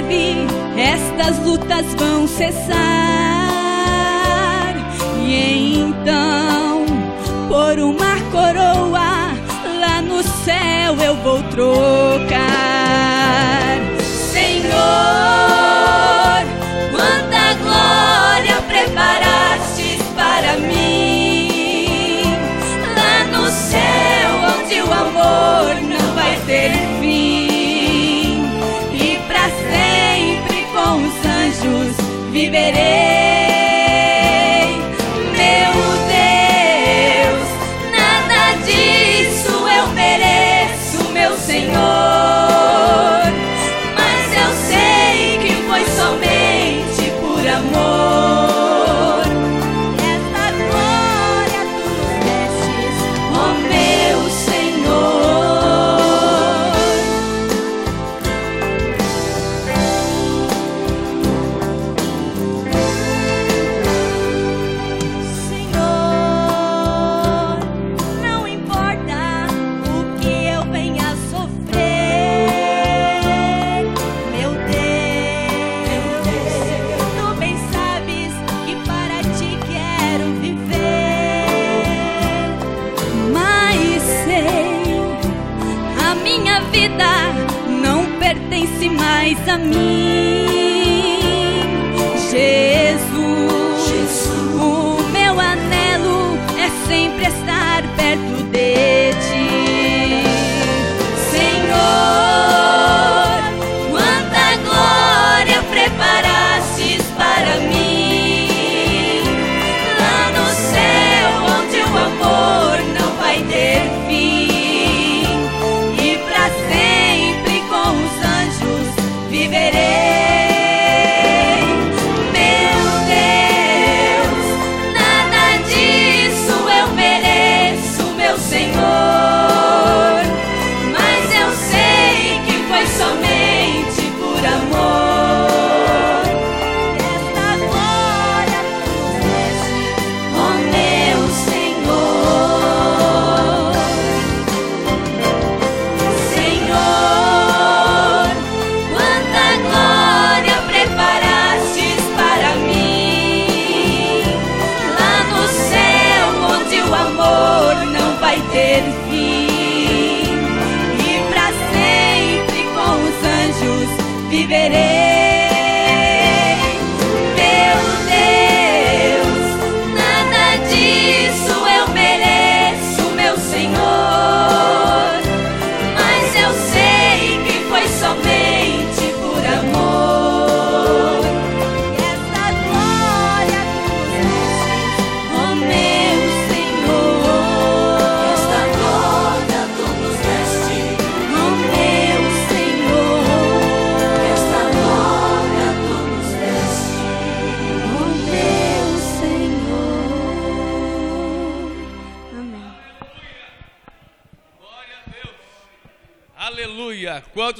breve estas lutas vão cessar. E então, por uma coroa, lá no céu eu vou trocar. Vivere. pertence mais a mim, Jesus. viveré. Aleluia! Quantos